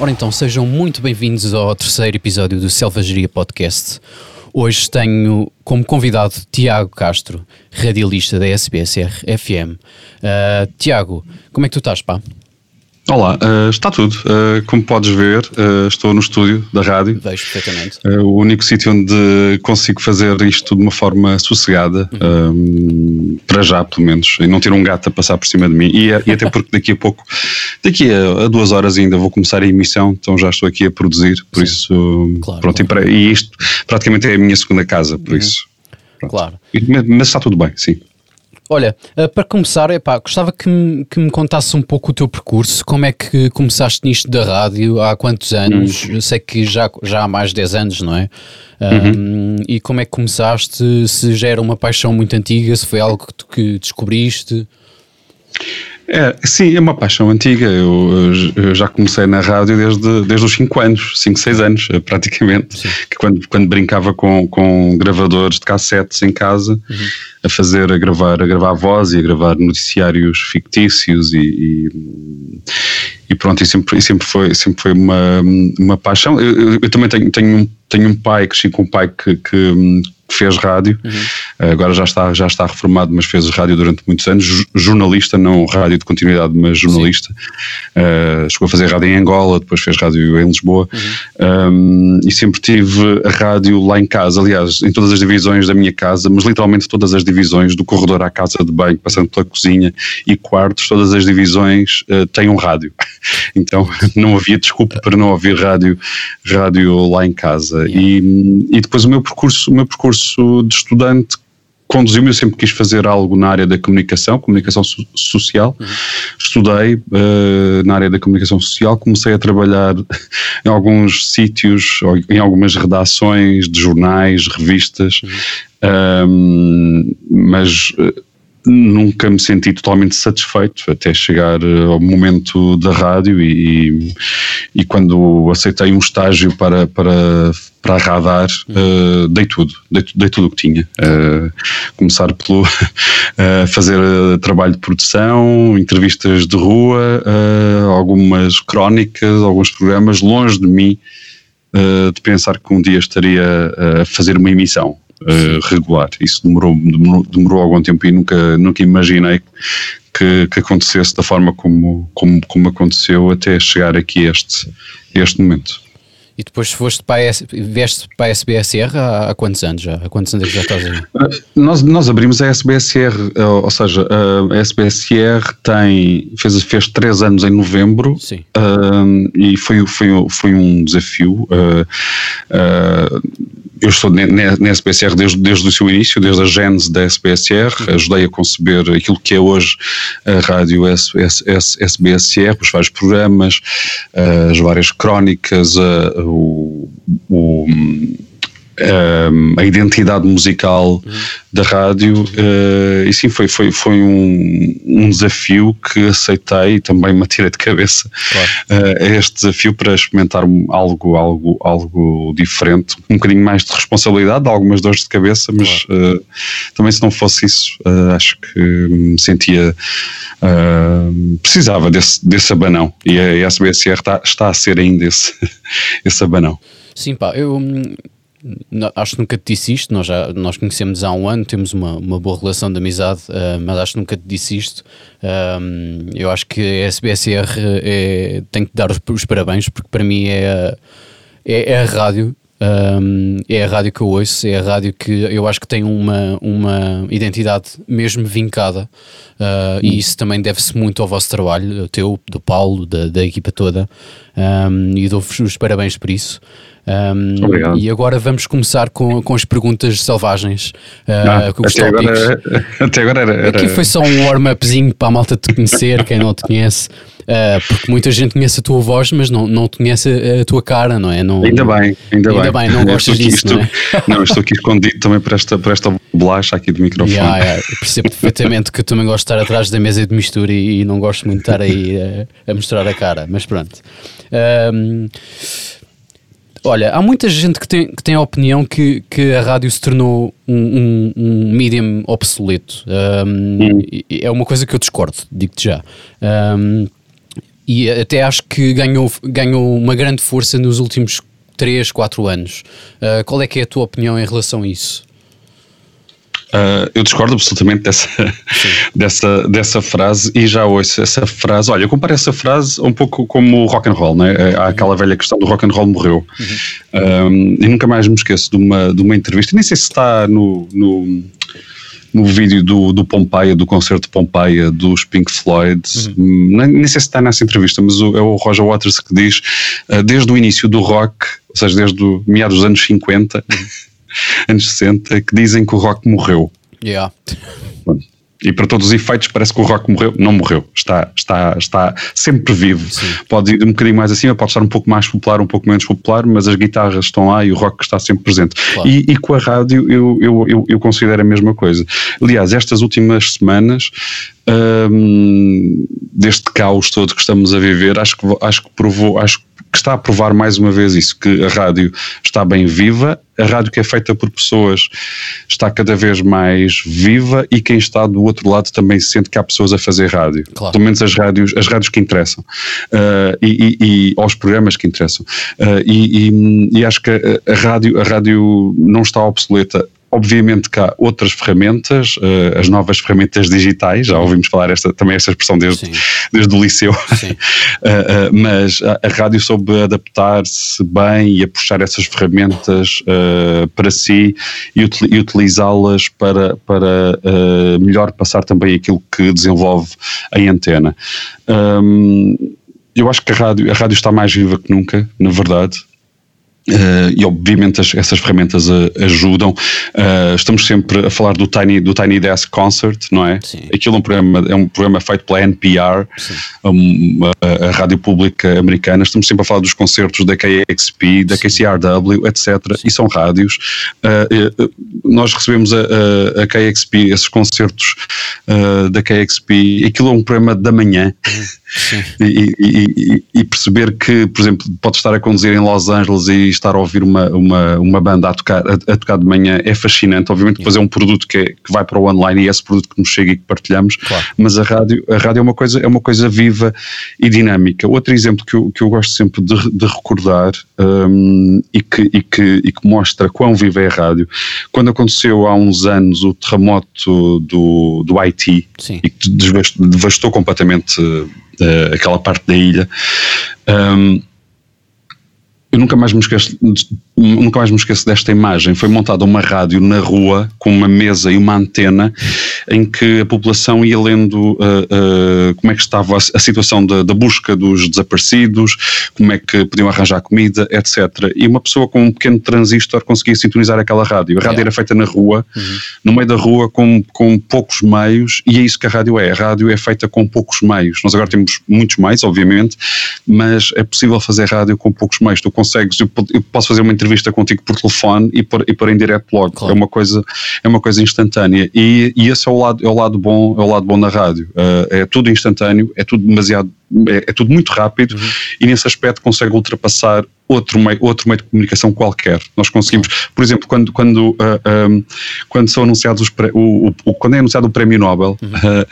Ora então, sejam muito bem-vindos ao terceiro episódio do Selvageria Podcast. Hoje tenho como convidado Tiago Castro, radialista da SBSR FM. Uh, Tiago, como é que tu estás, pá? Olá, uh, está tudo. Uh, como podes ver, uh, estou no estúdio da rádio. Vejo perfeitamente. o único sítio onde consigo fazer isto de uma forma sossegada, uhum. para já pelo menos, e não ter um gato a passar por cima de mim. E, e até porque daqui a pouco, daqui a, a, duas horas ainda vou começar a emissão, então já estou aqui a produzir, por Sim. isso. Claro, pronto, claro. E, para, e, isto praticamente é a minha segunda casa, por uhum. isso. Pronto. Claro. Mas está tudo bem, sim. Olha, eh, para começar, epá, gostava que me, que me contasse um pouco o teu percurso. Como é que começaste nisto da rádio? Há quantos anos? Uhum. Sei que já, já há mais de 10 anos, não é? Uhum. Um, e como é que começaste? Se já era uma paixão muito antiga, se foi algo que, tu, que descobriste? É, sim, é uma paixão antiga. Eu, eu, já comecei na rádio desde, desde os 5 anos, 5, 6 anos, praticamente. Que quando, quando brincava com, com gravadores de cassetes em casa, uhum. a fazer, a gravar, a gravar voz e a gravar noticiários fictícios e, e, e pronto, e sempre, e sempre foi, sempre foi uma, uma paixão. Eu, eu, eu também tenho, tenho, um, tenho um pai, cresci com um pai que, que fez rádio, uhum. agora já está, já está reformado, mas fez rádio durante muitos anos, jornalista, não rádio de continuidade, mas jornalista. Uh, chegou a fazer rádio em Angola, depois fez rádio em Lisboa uhum. um, e sempre tive a rádio lá em casa, aliás, em todas as divisões da minha casa, mas literalmente todas as divisões, do corredor à casa de banho, passando pela cozinha e quartos, todas as divisões uh, têm um rádio. então não havia desculpa para não ouvir rádio, rádio lá em casa. Yeah. E, e depois o meu percurso, o meu percurso percurso de estudante conduziu-me, eu sempre quis fazer algo na área da comunicação, comunicação so social. Uhum. Estudei uh, na área da comunicação social, comecei a trabalhar em alguns sítios, em algumas redações de jornais, revistas, uhum. um, mas uh, nunca me senti totalmente satisfeito até chegar eh, ao momento da rádio e, e quando aceitei um estágio para, para, para a radar, uh, dei tudo, dei, dei tudo o que tinha. Uh, começar pelo uh, fazer trabalho de produção, entrevistas de rua, algumas crónicas, alguns programas, longe de mim de pensar que um dia estaria a fazer uma emissão uh, regular. Isso demorou, demorou, demorou, algum tempo e nunca, nunca imaginei que, que acontecesse da forma como, como, como aconteceu até chegar aqui a este, este momento. E depois foste para a, S, vieste para a SBSR há, há, quantos anos já? Há quantos anos é que já estás aí? Eh, nós, nós abrimos a SBSR, eh, ou seja, a SBSR tem, fez, fez três anos em novembro. Uh, e foi, foi, foi um desafio. Uh, uh, eu estou na SBSR desde, desde o seu início, desde a gênese da SBSR, ajudei a conceber aquilo que é hoje a rádio SBSR, os vários programas, as várias crónicas, o, o a identidade musical uhum. da rádio uh, e sim foi, foi, foi um, um desafio que aceitei e também me tirei de cabeça claro. uh, este desafio para experimentar algo, algo, algo diferente, um bocadinho mais de responsabilidade, algumas dores de cabeça, mas claro. uh, também se não fosse isso acho que me sentia precisava desse, desse abanão e a SBSR está, está a ser ainda esse, esse abanão. Sim, pá, eu acho que nunca te disse isto, nós, já, nós conhecemos há um ano, temos uma, uma boa relação de amizade, uh, mas acho que nunca te disse isto. Uh, eu acho que a SBSR é, tem que dar os, os, parabéns, porque para mim é é, é a rádio. Um, é a rádio que eu ouço, é a rádio que eu acho que tem uma, uma identidade mesmo vincada, uh, e isso também deve-se muito ao vosso trabalho, o teu, do Paulo, da, da equipa toda, um, e dou-vos os parabéns por isso. Um, Obrigado. E agora vamos começar com, com as perguntas selvagens. Ah, os até, agora, até agora era, era... Aqui foi só um warm-upzinho para a malta te conhecer, quem não te conhece. Uh, porque muita gente conhece a tua voz, mas não, não conhece a, tua cara, não é? Não, ainda bem, ainda, ainda bem. bem. não gostas disso, estou, não é? Não, estou aqui escondido também por esta, por esta bolacha aqui do microfone. Yeah, yeah. percebo perfeitamente que eu também gosto de estar atrás da mesa de mistura e, e não gosto muito de estar aí a, a mostrar a cara, mas pronto. Um, Olha, há muita gente que tem, que tem a opinião que, que a rádio se tornou um, um, um medium obsoleto. Um. É uma coisa que eu discordo, digo-te já. E até acho que ganhou, ganhou uma grande força nos últimos 3, 4 anos. Uh, qual é que é a tua opinião em relação a isso? Uh, eu discordo absolutamente dessa, dessa, dessa frase e já ouço essa frase. Olha, eu comparo essa frase um pouco como o rock and roll, né? Há uhum. aquela velha questão do rock and roll morreu. Uhum. Um, e nunca mais me esqueço de uma, de uma entrevista, nem sei se está no, no, no vídeo do, do Pompeia, do concerto de Pompeia dos Pink Floyd, uhum. nem, nem, sei se está nessa entrevista, mas o, é o Roger Waters que diz, uh, desde o início do rock, ou seja, desde o meados dos anos 50. Uhum anos 60, que dizem que o rock morreu. Yeah. E para todos os efeitos parece que o rock morreu. Não morreu. Está, está, está sempre vivo. Sim. Pode ir um bocadinho mais acima, pode estar um pouco mais popular, um pouco menos popular, mas as guitarras estão lá e o rock está sempre presente. Claro. E, e, com a rádio eu, eu, eu, eu, considero a mesma coisa. Aliás, estas últimas semanas, hum, deste caos todo que estamos a viver, acho que, acho que provou, acho que está a provar mais uma vez isso, que a rádio está bem viva, a rádio que é feita por pessoas está cada vez mais viva e quem está do outro lado também sente que há pessoas a fazer rádio. Claro. Pelo menos as rádios, as rádios que interessam uh, e, e, e, aos programas que interessam. Uh, e, e, acho que a, a, rádio, a rádio não está obsoleta Obviamente que há outras ferramentas, uh, as novas ferramentas digitais, já ouvimos falar esta, também esta expressão desde, desde o liceu, uh, uh, mas a, a, rádio soube adaptar-se bem e a puxar essas ferramentas para si e, util, e utilizá-las para, para melhor passar também aquilo que desenvolve em antena. Um, eu acho que a rádio, a rádio está mais viva que nunca, na verdade. Uh, e obviamente as, essas ferramentas uh, ajudam. Uh, estamos sempre a falar do Tiny, do Tiny Desk Concert, não é? Sim. Aquilo é um programa, é um programa feito pela NPR, um, a, a, rádio pública americana. Estamos sempre a falar dos concertos da KXP, da Sim. KCRW, etc. Sim. E são rádios. nós recebemos a, a, a, KXP, esses concertos da KXP. Aquilo é um programa da manhã. E, e, e, perceber que, por exemplo, pode estar a conduzir em Los Angeles e estar a ouvir uma, uma, uma banda a tocar, a, a tocar de manhã é fascinante. Obviamente, depois é um produto que, é, que vai para o online e é esse produto que nos chega e que partilhamos, claro. mas a rádio, a rádio é, uma coisa, é uma coisa viva e dinâmica. Outro exemplo que eu, que eu gosto sempre de, de recordar um, e, que, e, que, e que mostra quão viva é a rádio, quando aconteceu há uns anos o terremoto do, do Haiti Sim. e que devastou, devastou completamente uh, aquela parte da ilha. Um, eu nunca mais me esqueço, nunca mais me esqueço desta imagem. Foi montada uma rádio na rua com uma mesa e uma antena em que a população ia lendo uh, uh, como é que estava a, a situação da, da, busca dos desaparecidos, como é que podiam arranjar comida, etc. E uma pessoa com um pequeno transistor conseguia sintonizar aquela rádio. A rádio era feita na rua, uhum. no meio da rua, com, com poucos meios, e é isso que a rádio é. A rádio é feita com poucos meios. Nós agora temos muitos meios, obviamente, mas é possível fazer rádio com poucos meios. Tu consegues, eu, eu posso fazer uma entrevista contigo por telefone e por, e por em direto logo. Claro. É uma coisa, é uma coisa instantânea. E, e esse é o lado, é o lado bom, é o lado bom da rádio. Uh, é tudo instantâneo, é tudo demasiado, é, é tudo muito rápido uhum. e nesse aspecto consegue ultrapassar outro meio, outro meio de comunicação qualquer. Nós conseguimos, por exemplo, quando, quando, uh, ah, um, quando são anunciados os o, o, quando é anunciado o Prémio Nobel, uhum. uh,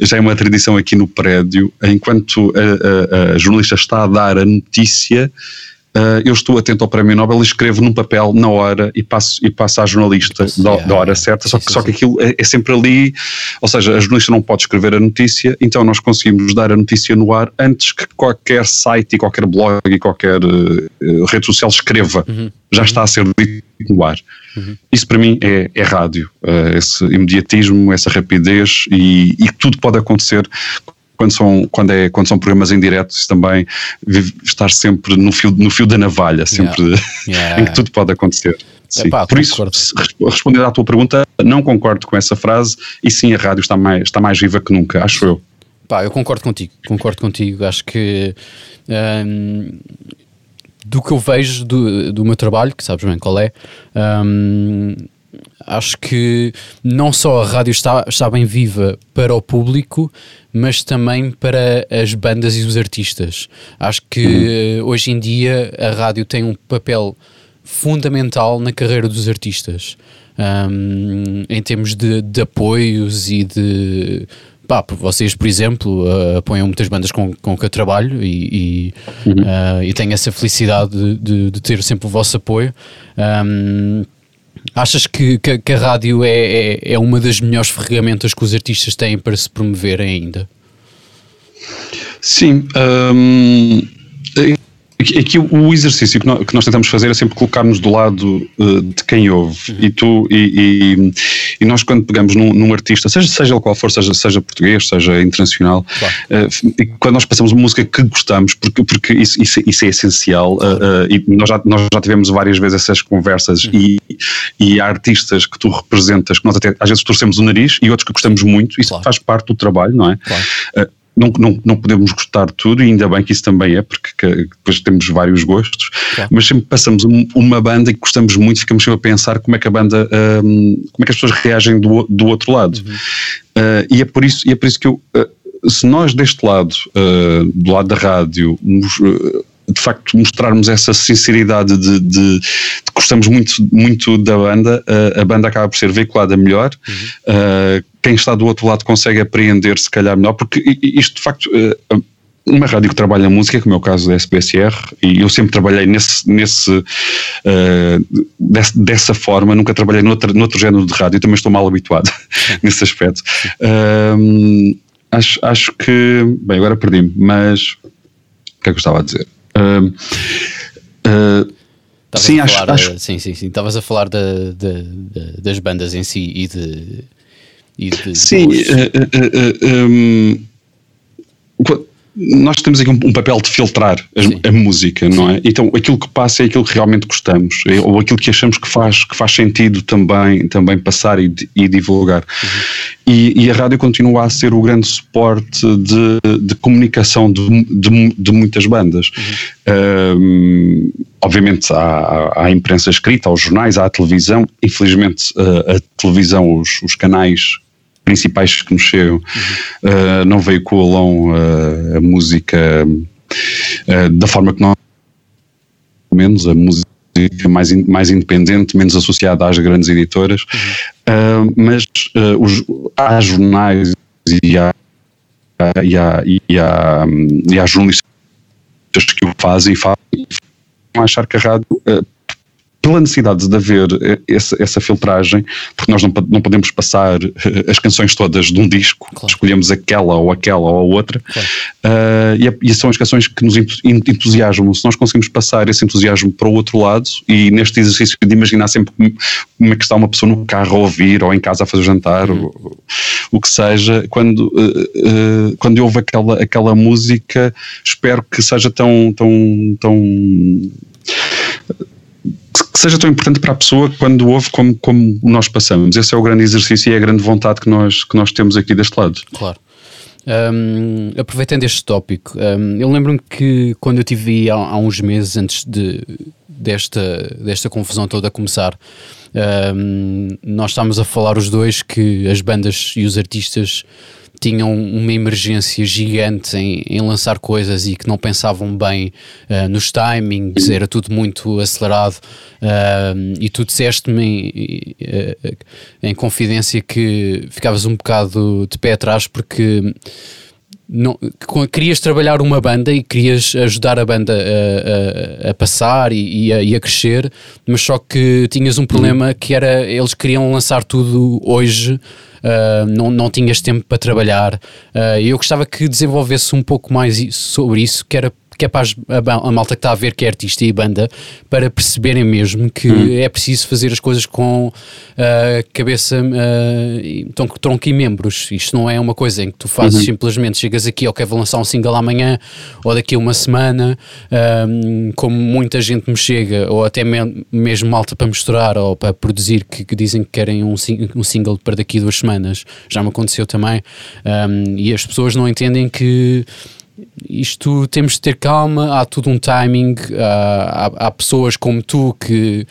já é uma tradição aqui no prédio, enquanto a, a, a jornalista está a dar a notícia, Uh, eu estou atento ao Prémio Nobel e escrevo num papel na hora e passo, e passo à jornalista da, da, hora certa, só que, sim, só que aquilo é, é, sempre ali, ou seja, a jornalista não pode escrever a notícia, então nós conseguimos dar a notícia no ar antes que qualquer site e qualquer blog e qualquer uh, rede social escreva. Uhum. Já uhum. está a ser dito no ar. Uhum. Isso para mim é, é rádio, uh, esse imediatismo, essa rapidez e, e tudo pode acontecer quando são, quando é, quando são programas em direto, também estar sempre no fio, no fio da navalha, sempre yeah. Yeah. em que tudo pode acontecer. Sim. Epá, Por isso, respondendo à tua pergunta, não concordo com essa frase e sim, a rádio está mais, está mais viva que nunca, acho eu. Pá, eu concordo contigo, concordo contigo. Acho que hum, do que eu vejo do, do meu trabalho, que sabes bem qual é, hum, acho que não só a rádio está, está bem viva para o público, mas também para as bandas e os artistas. Acho que uhum. hoje em dia a rádio tem um papel fundamental na carreira dos artistas. Um, em termos de, de apoios e de pá, vocês, por exemplo, uh, apoiam muitas bandas com, com que eu trabalho e, e, uhum. uh, e tenho essa felicidade de, de, de, ter sempre o vosso apoio. Um, achas que, que, que, a rádio é, é, é uma das melhores ferramentas que os artistas têm para se promoverem ainda? Sim. Um Aqui o exercício que nós, que nós, tentamos fazer é sempre colocar-nos do lado uh, de quem ouve. Uhum. E tu e, e, e, nós quando pegamos num, num, artista, seja, seja qual for, seja, seja português, seja internacional, claro. uh, quando nós passamos música que gostamos, porque, porque isso, isso, isso é essencial, uh, e nós já, nós já tivemos várias vezes essas conversas, uhum. e, e há artistas que tu representas, que nós até às vezes torcemos o nariz, e outros que gostamos muito, isso claro. faz parte do trabalho, não é? Claro não, não, não podemos gostar de tudo, e ainda bem que isso também é, porque que, depois temos vários gostos, claro. mas sempre passamos um, uma banda e gostamos muito, ficamos sempre a pensar como é que a banda, um, como é que as pessoas reagem do, do outro lado. Uhum. Uh, e, é por isso, e é por isso que eu, uh, se nós deste lado, uh, do lado da rádio, de facto mostrarmos essa sinceridade de, de, de gostamos muito, muito da banda, uh, a banda acaba por ser veiculada melhor, uhum. uh, quem está do outro lado consegue apreender se calhar melhor, porque isto de facto. Uh, uma rádio que trabalha música, como é o caso da SBSR, e eu sempre trabalhei nesse, nesse, uh, desse, dessa forma, nunca trabalhei noutro, noutro género de rádio, também estou mal habituado nesse aspecto. Uh, acho, acho que. Bem, agora perdi-me, mas. O que é que eu estava a dizer? Uh, sim, acho, falar, acho... sim, sim, sim. Estavas a falar de, de, de, das bandas em si e de. E de sim, uh, um, nós temos aqui um, um papel de filtrar a, a música, não é? Então aquilo que passa é aquilo que realmente gostamos, é, ou aquilo que achamos que faz, que faz sentido também, também passar e, e divulgar. Uhum. E, e, a rádio continua a ser o grande suporte de, de comunicação de, de, de, muitas bandas. Uhum. Um, obviamente há, há, a imprensa escrita, há os jornais, há a televisão. Infelizmente a, a televisão, os, os canais principais que nos chegam uhum. uh, não veiculam uh, a música uh, da forma que nós menos a música mais, in, mais independente, menos associada às grandes editoras, uhum. mas os, há jornais e há, e há, e há, e há jornalistas que o fazem e fazem achar que a rádio pela necessidade de haver eh, essa, essa, filtragem, porque nós não, não podemos passar eh, as canções todas de um disco, claro. escolhemos aquela ou aquela ou a outra, claro. uh, e, e, são as canções que nos entusiasmam. Se nós conseguimos passar esse entusiasmo para o outro lado, e neste exercício de imaginar sempre como, como é que está uma pessoa no carro a ouvir, ou em casa a fazer jantar, uhum. o, o que seja, quando, uh, uh, quando eu ouvo aquela, aquela música, espero que seja tão, tão, tão que seja tão importante para a pessoa quando ouve como, como nós passamos. Esse é o grande exercício e é a grande vontade que nós, que nós temos aqui deste lado. Claro. Um, aproveitando este tópico, um, eu lembro-me que quando eu tive há, há, uns meses antes de, desta, desta confusão toda começar, um, nós estávamos a falar os dois que as bandas e os artistas tinham uma emergência gigante em, em lançar coisas e que não pensavam bem uh, nos timings, era tudo muito acelerado. Uh, e tu disseste-me em, uh, em confidência que ficavas um bocado de pé atrás porque não, querias trabalhar uma banda e querias ajudar a banda a, a, a passar e, e, a, e, a, crescer, mas só que tinhas um problema que era eles queriam lançar tudo hoje uh, não, não tinhas tempo para trabalhar. Uh, eu gostava que desenvolvesse um pouco mais sobre isso, que era que é para a, a, malta que está a ver que é artista e banda para perceberem mesmo que hum. é preciso fazer as coisas com uh, cabeça, uh, tronco e membros. Isto não é uma coisa em que tu fazes uhum. simplesmente chegas aqui, ok, vou lançar um single amanhã ou daqui a uma semana, um, como muita gente me chega, ou até me, mesmo malta para misturar ou para produzir, que, que dizem que querem um, um, single para daqui a duas semanas. Já me aconteceu também. Um, e as pessoas não entendem que isto temos de ter calma, há tudo um timing, há, há, pessoas como tu que,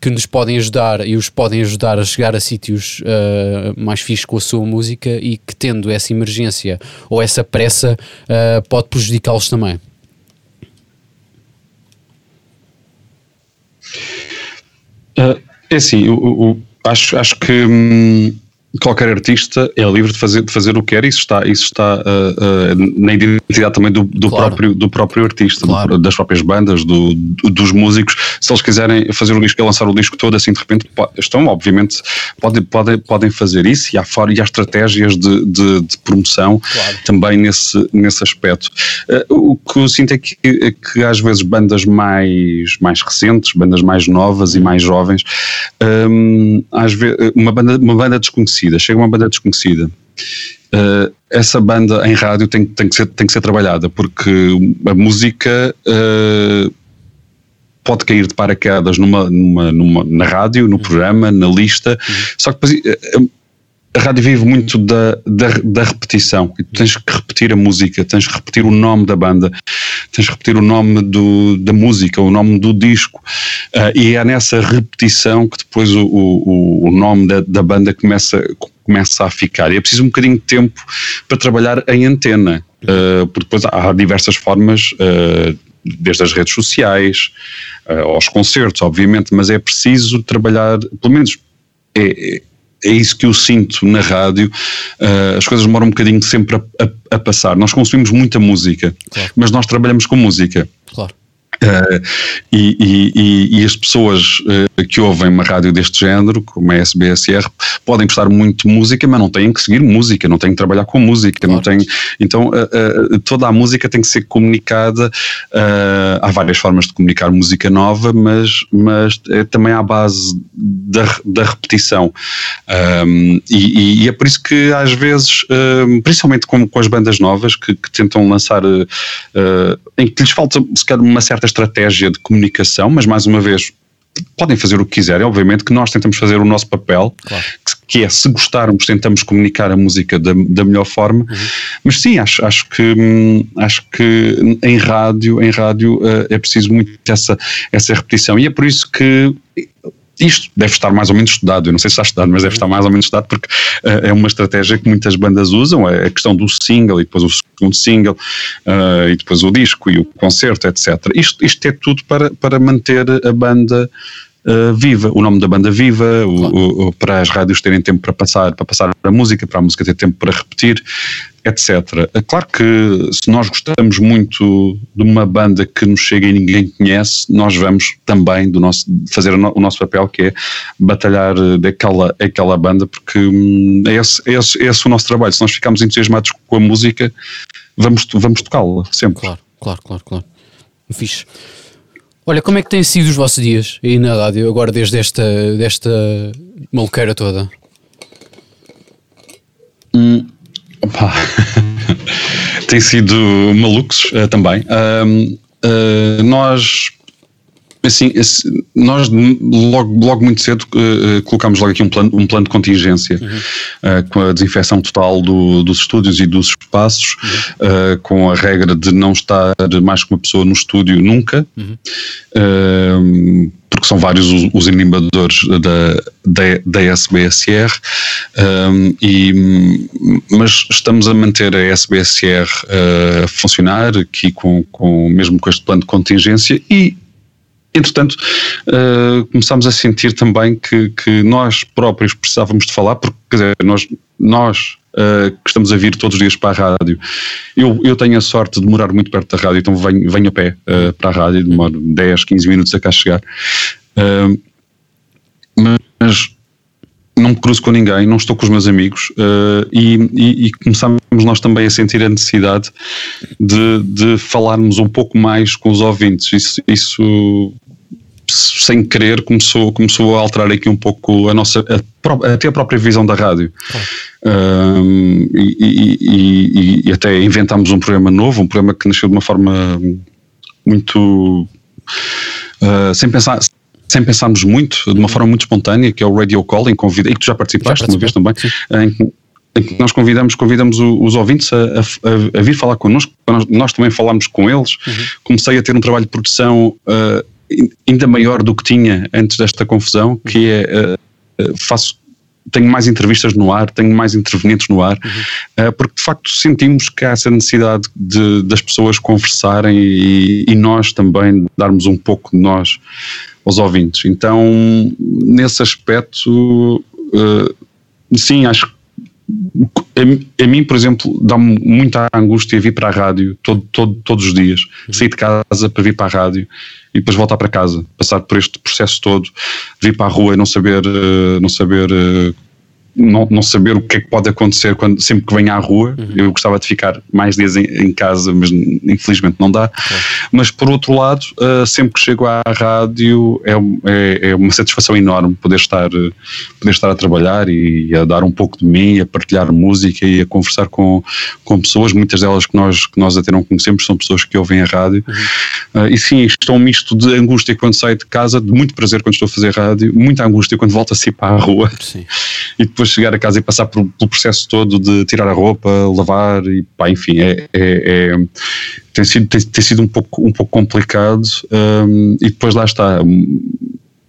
que nos podem ajudar e os podem ajudar a chegar a sítios uh, mais fixos com a sua música e que tendo essa emergência ou essa pressa uh, pode prejudicá-los também. Uh, é assim, eu, eu, acho, acho que hum, qualquer artista é livre de fazer, de fazer o que quer, isso está, isso está uh, uh, na identidade também do, do claro. próprio, do próprio artista, claro. do, das próprias bandas, do, dos músicos. Se eles quiserem fazer o disco e lançar o disco todo assim de repente, estão, obviamente, podem, podem, podem fazer isso e há, fora, e há estratégias de, de, de promoção claro. também nesse, nesse aspecto. Uh, o que eu sinto é que, é que às vezes bandas mais, mais recentes, bandas mais novas e mais jovens, um, às vezes, uma, banda, uma banda desconhecida desconhecida, chega uma banda desconhecida. Uh, essa banda em rádio tem, tem, que ser, tem que ser trabalhada, porque a música uh, pode cair de paraquedas numa, numa, numa, na rádio, no programa, na lista, uhum. só que depois uh, a rádio vive muito da, da, da, repetição. E tens que repetir a música, tens que repetir o nome da banda, tens que repetir o nome do, da música, o nome do disco. Uh, e é nessa repetição que depois o, o, o nome da, da, banda começa, começa a ficar. E é preciso um bocadinho de tempo para trabalhar em antena, uh, porque depois há diversas formas. Uh, desde as redes sociais, aos concertos, obviamente, mas é preciso trabalhar, pelo menos é, é isso que eu sinto na rádio. Uh, as coisas demoram um bocadinho sempre a, a, a passar. Nós consumimos muita música, claro. mas nós trabalhamos com música. Claro. Uh, e, e, e, as pessoas uh, que ouvem uma rádio deste género, como a SBSR, podem gostar muito de música, mas não têm que seguir música, não têm que trabalhar com música, claro. não têm, então uh, toda a música tem que ser comunicada. há várias formas de comunicar música nova, mas, mas é também à base da, da repetição. Um, e, e, é por isso que às vezes, principalmente com, com as bandas novas que, que tentam lançar, em que lhes falta se calhar uma certa estratégia de comunicação, mas mais uma vez podem fazer o que quiserem, obviamente que nós tentamos fazer o nosso papel, claro. que, que, é se gostarmos tentamos comunicar a música da, da melhor forma, uhum. mas sim, acho, acho que hum, acho que em rádio, em rádio uh, é preciso muito essa, essa repetição e é por isso que isto deve estar mais ou menos estudado, eu não sei se está estudado, mas deve estar mais ou menos estudado porque uh, é uma estratégia que muitas bandas usam, é a questão do single e depois o segundo single uh, e depois o disco e o concerto, etc. Isto, isto é tudo para, para manter a banda uh, viva, o nome da banda viva, claro. o, o, para as rádios terem tempo para passar, para passar a música, para a música ter tempo para repetir, etc. É claro que se nós gostamos muito de uma banda que nos chega e ninguém conhece, nós vamos também do nosso, fazer o nosso papel, que é batalhar daquela aquela banda, porque hum, é esse, é, esse, é esse o nosso trabalho. Se nós ficarmos entusiasmados com a música, vamos, vamos tocá-la sempre. Claro, claro, claro, claro. Fixe. Olha, como é que têm sido os vossos dias aí na rádio, agora desde esta, desta maluqueira toda? Hum, tem sido malucos uh, também. Uh, uh, nós Assim, esse, nós logo, logo muito cedo uh, colocámos logo aqui um plano, um plano de contingência uhum. uh, com a desinfecção total do, dos estúdios e dos espaços, uhum. uh, com a regra de não estar mais que uma pessoa no estúdio nunca, uhum. porque são vários os, os animadores da, da, da SBSR, um, e, mas estamos a manter a SBSR a funcionar aqui com, com, mesmo com este plano de contingência e Entretanto, uh, começámos a sentir também que, que nós próprios precisávamos de falar, porque, quer dizer, nós, nós uh, que estamos a vir todos os dias para a rádio, eu, eu tenho a sorte de morar muito perto da rádio, então venho, venho a pé uh, para a rádio, demoro 10, 15 minutos a cá chegar. mas não me cruzo com ninguém, não estou com os meus amigos uh, e, e, e, começamos nós também a sentir a necessidade de, de falarmos um pouco mais com os ouvintes. Isso, isso sem querer, começou, começou a alterar aqui um pouco a nossa, a, até a própria visão da rádio. Um, e, e, e, até inventámos um programa novo, um programa que nasceu de uma forma muito. Uh, sem pensar. Sem pensarmos muito, de uma forma muito espontânea, que é o Radio Calling, convida, e que tu já participaste já uma vez também, em, em que nós convidamos, convidamos os ouvintes a, a, a vir falar connosco, nós, nós também falámos com eles. Uhum. Comecei a ter um trabalho de produção uh, ainda maior do que tinha antes desta confusão, que é uh, faço tenho mais entrevistas no ar, tenho mais intervenientes no ar, uhum. uh, porque de facto sentimos que há essa necessidade de, das pessoas conversarem e, e, nós também darmos um pouco de nós aos ouvintes. Então, nesse aspecto, uh, sim, acho que a, a, mim, por exemplo, dá-me muita angústia vir para a rádio todo, todo, todos os dias. Sair de casa para vir para a rádio e depois voltar para casa. Passar por este processo todo, vir para a rua e não saber, eh, não saber eh, não, não saber o que é que pode acontecer quando, sempre que venho à rua. Uhum. Eu gostava de ficar mais dias em, em casa, mas infelizmente não dá. Uhum. Mas por outro lado, uh, sempre que chego à rádio é, é, é, uma satisfação enorme poder estar, poder estar a trabalhar e a dar um pouco de mim, a partilhar música e a conversar com, com pessoas, muitas delas que nós, que nós até não conhecemos, são pessoas que ouvem a rádio. Uhum. Uh, e sim, isto é um misto de angústia quando saio de casa, de muito prazer quando estou a fazer rádio, muita angústia quando volto a sair para a rua. Sim. E depois depois chegar a casa e passar por, pelo processo todo de tirar a roupa, lavar e pá, enfim, é, é, é tem, sido, tem, tem, sido um pouco, um pouco complicado um, e depois lá está,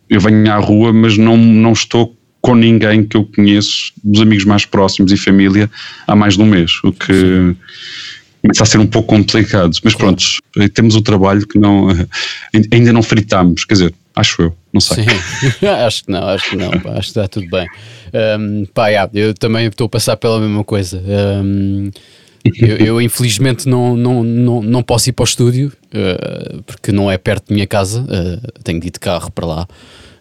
eu venho à rua mas não, não estou com ninguém que eu conheço, dos amigos mais próximos e família, há mais de um mês, o que começa a ser um pouco complicado, mas pronto, temos o trabalho que não, ainda não fritamos, quer dizer, acho eu, não sei. Sim, acho que não, acho que não, pá, acho que está tudo bem. Um, pá, yeah, eu também estou a passar pela mesma coisa. Um, eu, eu, infelizmente não, não, não, não posso ir para o estúdio uh, porque não é perto da minha casa, uh, tenho de ir de carro para lá.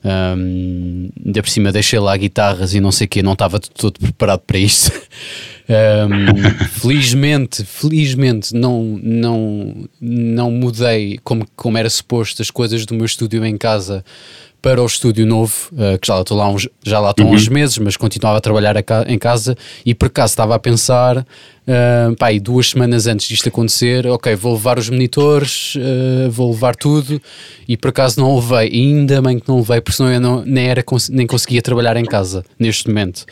Um, ainda por cima deixei lá guitarras e não sei o que, não estava todo preparado para isto. Um, felizmente, felizmente não, não, não mudei como, como era suposto as coisas do meu estúdio em casa para o estúdio novo, uh, que já lá estou lá uns, já lá estão uhum. uns meses, mas continuava a trabalhar a ca em casa e por acaso estava a pensar, uh, pá, e duas semanas antes disto acontecer, ok, vou levar os monitores, uh, vou levar tudo e por acaso não levei, e ainda bem que não levei, porque senão eu não, nem, era, nem conseguia trabalhar em casa neste momento.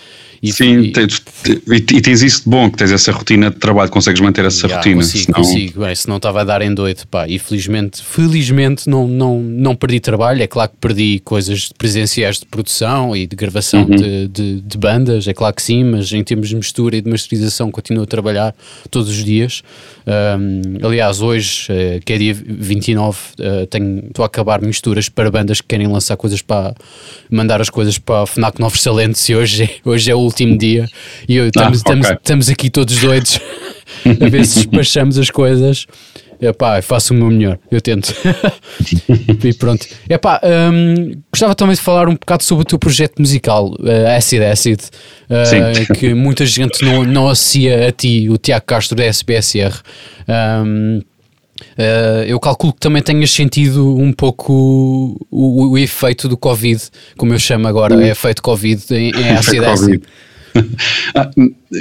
E, Sim, e, tens, e, tens isso de bom, que tens essa rotina de trabalho, consegues manter essa já, rotina. Consigo, senão... consigo, bem, senão estava a dar em doido, pá, e felizmente, felizmente não, não, não perdi trabalho, é claro que perdi coisas presenciais de produção e de gravação uhum. de, de, de, bandas, é claro que sim, mas em termos de mistura e de masterização continuo a trabalhar todos os dias. Um, aliás, hoje, uh, que é dia 29, uh, tenho, estou a acabar misturas para bandas que querem lançar coisas para mandar as coisas para a FNAC Novos Talentos e hoje, hoje é o último dia e eu, estamos, ah, okay. estamos, estamos aqui todos doidos a ver se despachamos as coisas. Epá, faço o meu melhor, eu tento. e pronto. Epá, um, gostava também de falar um bocado sobre o teu projeto musical, uh, Acid Acid, uh, que muita gente não, não associa a ti, o Tiago Castro da SBSR. Um, Uh, eu calculo que também tenhas sentido um pouco o, o, o, efeito do Covid, como eu chamo agora, é efeito Covid em, em acid acid. ah,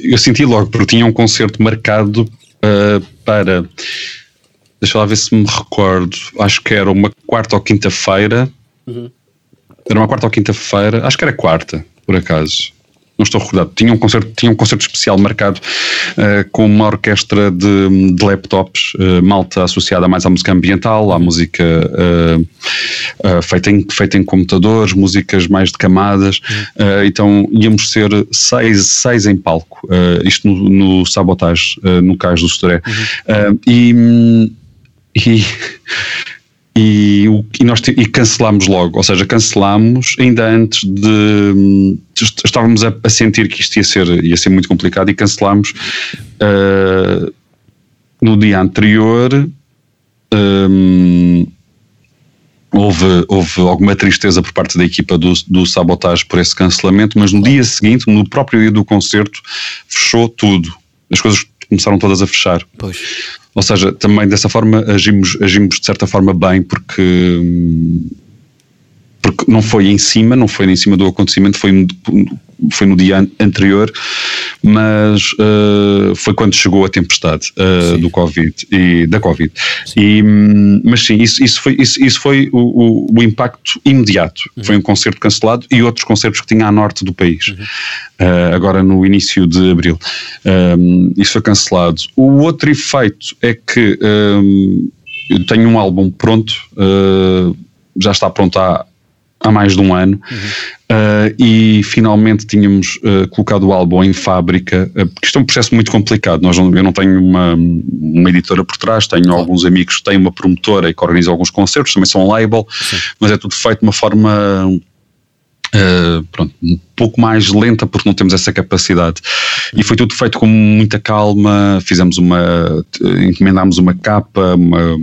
eu senti logo, porque tinha um concerto marcado uh, para. Deixa lá ver se me recordo. Acho que era uma quarta ou quinta-feira. Uhum. Era uma quarta ou quinta-feira. Acho que era quarta, por acaso não estou recordado, tinha um concerto, tinha um concerto especial marcado uh, com uma orquestra de, de laptops, uh, malta associada mais à música ambiental, à música uh, feita, em, feita em computadores, músicas mais de camadas, então íamos ser seis, seis em palco, isto no, no Sabotage, no Cais do Storé. Uhum. e, e e, e, nós e cancelámos logo, ou seja, cancelámos ainda antes de, estávamos a, a, sentir que isto ia ser, ia ser muito complicado e cancelámos uh, no dia anterior um, houve, houve alguma tristeza por parte da equipa do, do sabotagem por esse cancelamento, mas no dia seguinte, no próprio dia do concerto, fechou tudo. As coisas começaram todas a fechar. Pois. Ou seja, também dessa forma agimos, agimos de certa forma bem, porque, porque não foi em cima, não foi em cima do acontecimento, foi, foi no dia anterior, mas uh, foi quando chegou a tempestade uh, do Covid e da Covid. E, mas sim, isso, isso foi, isso, isso foi o, o, o impacto imediato. Uhum. Foi um concerto cancelado e outros concertos que tinha a norte do país. Uhum. Uh, agora no início de abril. Um, isso foi cancelado. O outro efeito é que um, eu tenho um álbum pronto, já está pronto há, há mais de um ano, uhum. uh, e finalmente tínhamos uh, colocado o álbum em fábrica, uh, porque isto é um processo muito complicado. Nós não, eu não tenho uma, uma editora por trás, tenho alguns amigos que têm uma promotora e que organizam alguns concertos, também são um label, Sim. mas é tudo feito de uma forma Uh, pronto, um pouco mais lenta porque não temos essa capacidade. E foi tudo feito com muita calma. Fizemos uma, encomendámos uma capa uma,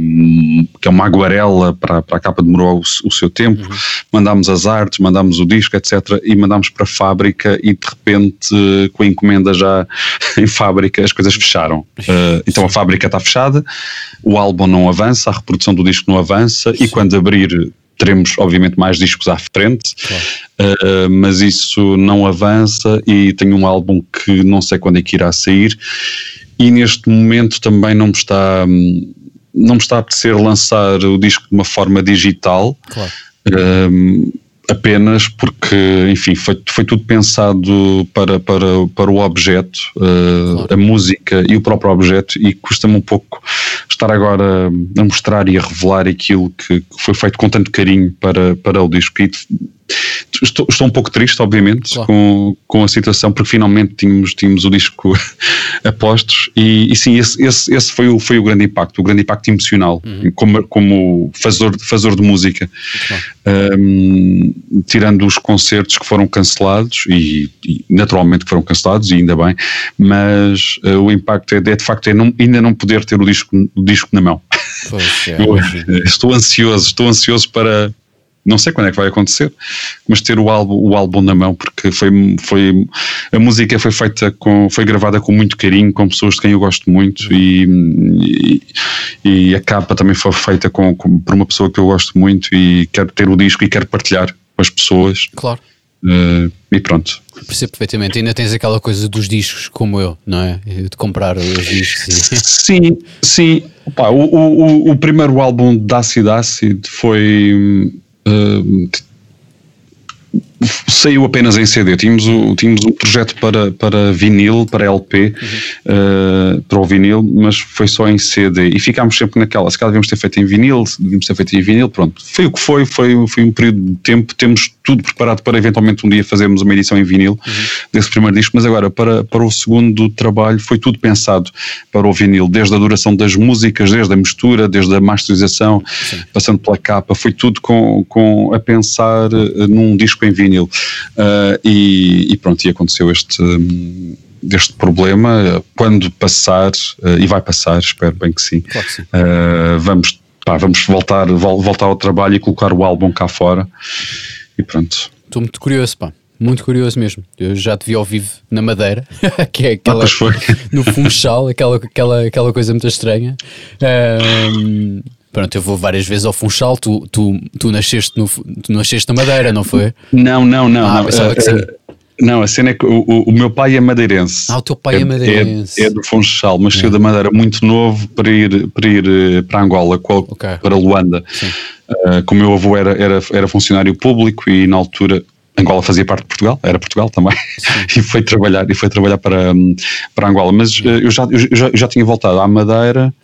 que é uma aguarela para, para a capa demorou o, o seu tempo. Uhum. mandámos as artes, mandámos o disco etc e mandámos para a fábrica e de repente com a encomenda já em fábrica as coisas fecharam. Uh, então a fábrica está fechada o álbum não avança, a reprodução do disco não avança e quando abrir teremos obviamente mais discos à frente, claro. uh, mas isso não avança e tenho um álbum que não sei quando é que irá sair e neste momento também não me está não me está a apetecer lançar o disco de uma forma digital. Claro. Uh, apenas porque, enfim, foi, foi tudo pensado para, para, para o objeto, uh, claro. a música e o próprio objeto, e custa-me um pouco estar agora a mostrar e a revelar aquilo que foi feito com tanto carinho para, para o disco. E Estou, estou, um pouco triste, obviamente, claro. com, com a situação, porque finalmente tínhamos, tínhamos o disco a postos e, e sim, esse, esse, esse, foi, o, foi o grande impacto, o grande impacto emocional, uhum. como, como fazedor, fazedor de música. Um, tirando os concertos que foram cancelados, e, e, naturalmente que foram cancelados, e ainda bem, mas uh, o impacto é, é de facto é não, ainda não poder ter o disco, o disco na mão. Pois é, Eu, estou ansioso, estou ansioso para não sei quando é que vai acontecer, mas ter o álbum, o álbum na mão, porque foi, foi a música foi feita com, foi gravada com muito carinho, com pessoas de quem eu gosto muito e, e, e a capa também foi feita com, com, por uma pessoa que eu gosto muito e quero ter o disco e quero partilhar com as pessoas. Claro. Uh, e pronto. Percebo perfeitamente. Ainda tens aquela coisa dos discos, como eu, não é? De comprar os discos. E... Sim, sim. Opa, o, o, o primeiro álbum da Acid Acid foi uh, saiu apenas em CD. Tínhamos, o, tínhamos um projeto para, para vinil, para LP, uhum. uh, para o vinil, mas foi só em CD. E ficámos sempre naquela, se calhar devíamos ter feito em vinil, devíamos ter feito em vinil, pronto. Foi o que foi, foi, foi um período de tempo. Temos tudo preparado para eventualmente um dia fazermos uma edição em vinil uhum. desse primeiro disco, mas agora para, para o segundo trabalho foi tudo pensado para o vinil, desde a duração das músicas, desde a mistura, desde a masterização, Sim. passando pela capa, foi tudo com, com a pensar uh, num disco em vinil. Uh, e, e, pronto, e aconteceu este. Um, deste problema, quando passar, uh, e vai passar, espero bem que sim, claro que sim. Uh, vamos, pá, vamos voltar, voltar ao trabalho e colocar o álbum cá fora e pronto. Estou muito curioso, pá. Muito curioso mesmo. Eu já te vi ao vivo na Madeira, que é aquela. Ah, no Funchal, aquela, aquela, aquela coisa muito estranha. Um, Pronto, eu vou várias vezes ao Funchal, tu, tu, tu, nasceste, no, tu nasceste na Madeira, não foi? Não, não, não. Ah, não. Uh, uh, não, a cena é que o, o, meu pai é madeirense. Ah, o teu pai é, é madeirense. É, é do Funchal, mas é. saiu da Madeira muito novo para ir para, ir eh, para Angola, okay. para Luanda. Uh, como o meu avô era, era, era funcionário público e na altura Angola fazia parte de Portugal, era Portugal também, e foi trabalhar, e foi trabalhar para, para Angola. Mas uh, eu, já, eu, já, eu já tinha voltado à Madeira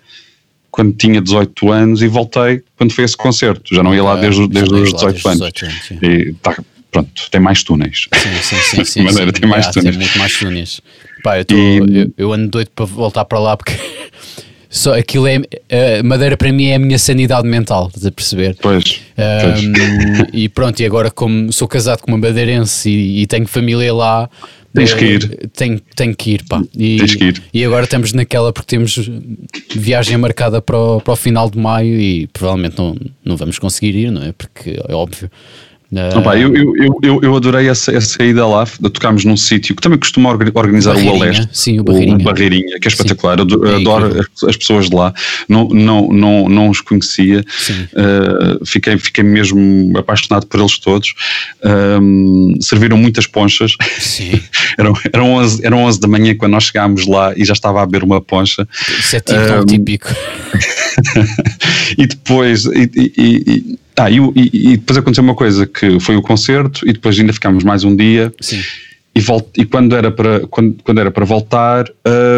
quando tinha 18 anos e voltei quando foi esse concerto. Já não ia lá desde, desde os 18 desde anos. 18 anos e tá, pronto, tem mais túneis. Sim, sim, sim. sim, maneira, sim. tem mais ah, túneis. Tem muito mais túneis. Pá, eu, tô, e... eu, eu, ando doido para voltar para lá porque só aquilo é. Uh, Madeira para mim é a minha sanidade mental, estás a perceber? Pois. Um, pois. E pronto, e agora, como sou casado com uma madeirense e, e tenho família lá, Tens que ir. Tenho, tenho que ir, pá. E, Tens que ir. E agora estamos naquela porque temos viagem marcada para o, para o final de maio e provavelmente não, não vamos conseguir ir, não é? Porque é óbvio. Uh... Opa, eu, eu, eu, eu adorei essa, essa ida lá, tocámos num sítio que também costuma organizar o Aleste, sim, o Barreirinha. o Barreirinha, que é espetacular, sim. eu adoro as, as, pessoas de lá, não, não, não, não os conhecia, uh, fiquei, fiquei mesmo apaixonado por eles todos, um, serviram muitas ponchas, eram, eram, 11, eram 11 da manhã quando nós chegámos lá e já estava a beber uma poncha. Isso é tipo um, típico. e depois, e, e, e ah, e, e, e, depois aconteceu uma coisa que foi o concerto e depois ainda ficámos mais um dia. Sim. E, volt, e quando, era para, quando, quando era para voltar,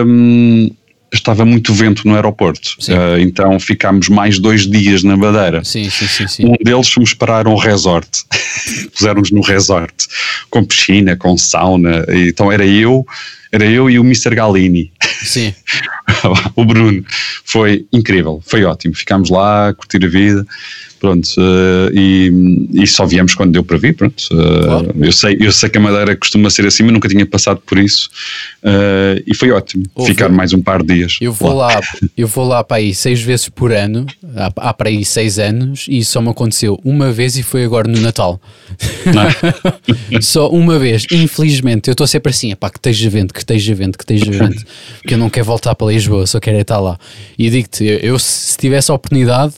hum, estava muito vento no aeroporto. Uh, então ficámos mais dois dias na Madeira. Sim, sim, sim. Um deles fomos parar um resort. Puseram-nos no resort, com piscina, com sauna. Então era eu, era eu e o Mr. Galini. Sim. o Bruno. Foi incrível, foi ótimo. Ficámos lá, a curtir a vida. Pronto, uh, e, e, só viemos quando deu para vir. Pronto, uh, claro. eu, sei, eu sei que a Madeira costuma ser assim, mas nunca tinha passado por isso uh, e foi ótimo Ouve, ficar mais um par de dias. Eu vou lá, lá eu vou lá para aí seis vezes por ano, há, há para aí seis anos, e só me aconteceu uma vez e foi agora no Natal. É? só uma vez, infelizmente, eu estou sempre assim, pá, que esteja vento, que esteja vento, que esteja vento, porque eu não quero voltar para Lisboa, só quero estar lá. E digo-te, eu se tivesse a oportunidade